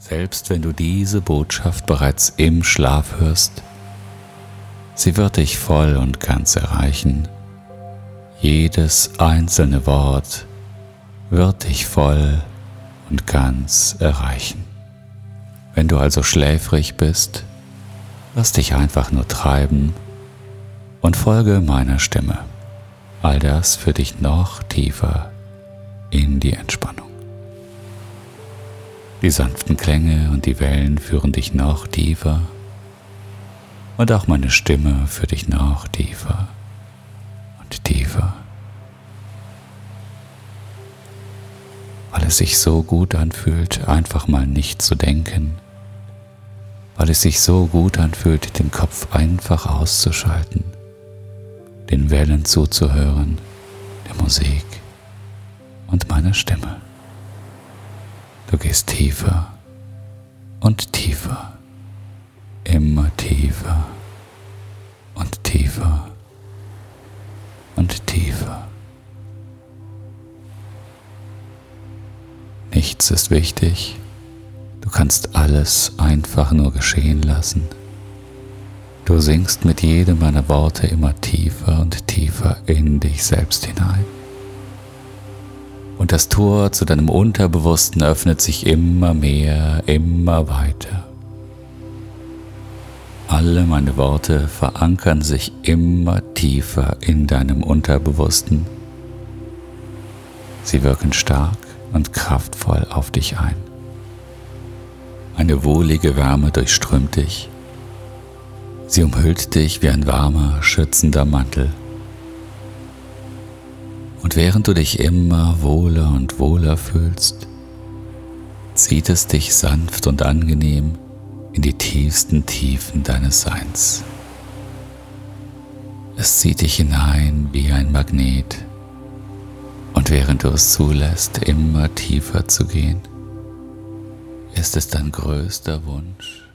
Selbst wenn du diese Botschaft bereits im Schlaf hörst, sie wird dich voll und ganz erreichen. Jedes einzelne Wort wird dich voll und ganz erreichen. Wenn du also schläfrig bist, lass dich einfach nur treiben und folge meiner Stimme. All das für dich noch tiefer in die Entspannung. Die sanften Klänge und die Wellen führen dich noch tiefer und auch meine Stimme führt dich noch tiefer und tiefer. Weil es sich so gut anfühlt, einfach mal nicht zu denken, weil es sich so gut anfühlt, den Kopf einfach auszuschalten den Wellen zuzuhören, der Musik und meiner Stimme. Du gehst tiefer und tiefer, immer tiefer und tiefer und tiefer. Nichts ist wichtig, du kannst alles einfach nur geschehen lassen. Du sinkst mit jedem meiner Worte immer tiefer und tiefer in dich selbst hinein. Und das Tor zu deinem Unterbewussten öffnet sich immer mehr, immer weiter. Alle meine Worte verankern sich immer tiefer in deinem Unterbewussten. Sie wirken stark und kraftvoll auf dich ein. Eine wohlige Wärme durchströmt dich Sie umhüllt dich wie ein warmer, schützender Mantel. Und während du dich immer wohler und wohler fühlst, zieht es dich sanft und angenehm in die tiefsten Tiefen deines Seins. Es zieht dich hinein wie ein Magnet und während du es zulässt, immer tiefer zu gehen, ist es dein größter Wunsch,